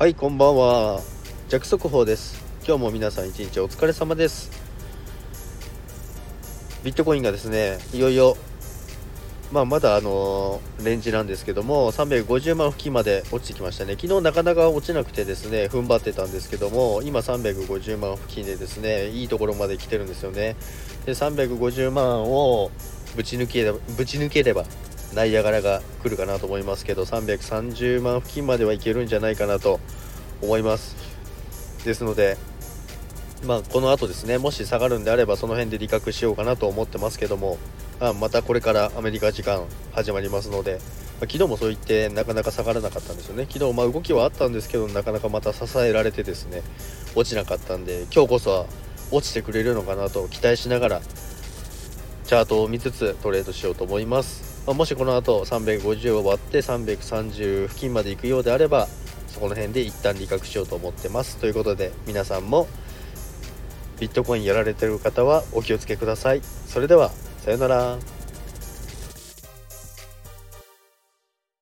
はいこんばんは。弱速報です。今日も皆さん一日お疲れ様です。ビットコインがですねいよいよまあ、まだあのレンジなんですけども350万付近まで落ちてきましたね。昨日なかなか落ちなくてですね踏ん張ってたんですけども今350万付近でですねいいところまで来てるんですよね。で350万をぶち抜けぶち抜ければナイアガラが来るかなと思いますけど330万付近まではいけるんじゃないかなと思います。ですのでまあ、この後ですねもし下がるんであればその辺で利確しようかなと思ってますけどもあまたこれからアメリカ時間始まりますので、まあ、昨日もそう言ってなかなか下がらなかったんですよね。昨日まあ動きはあったんですけどなかなかまた支えられてですね落ちなかったんで今日こそは落ちてくれるのかなと期待しながらチャートを見つつトレードしようと思います、まあ、もしこの後350を割って330付近まで行くようであればそこの辺で一旦利確しようと思ってます。ということで皆さんもビットコインやられてる方はお気をつけください。それではさようなら。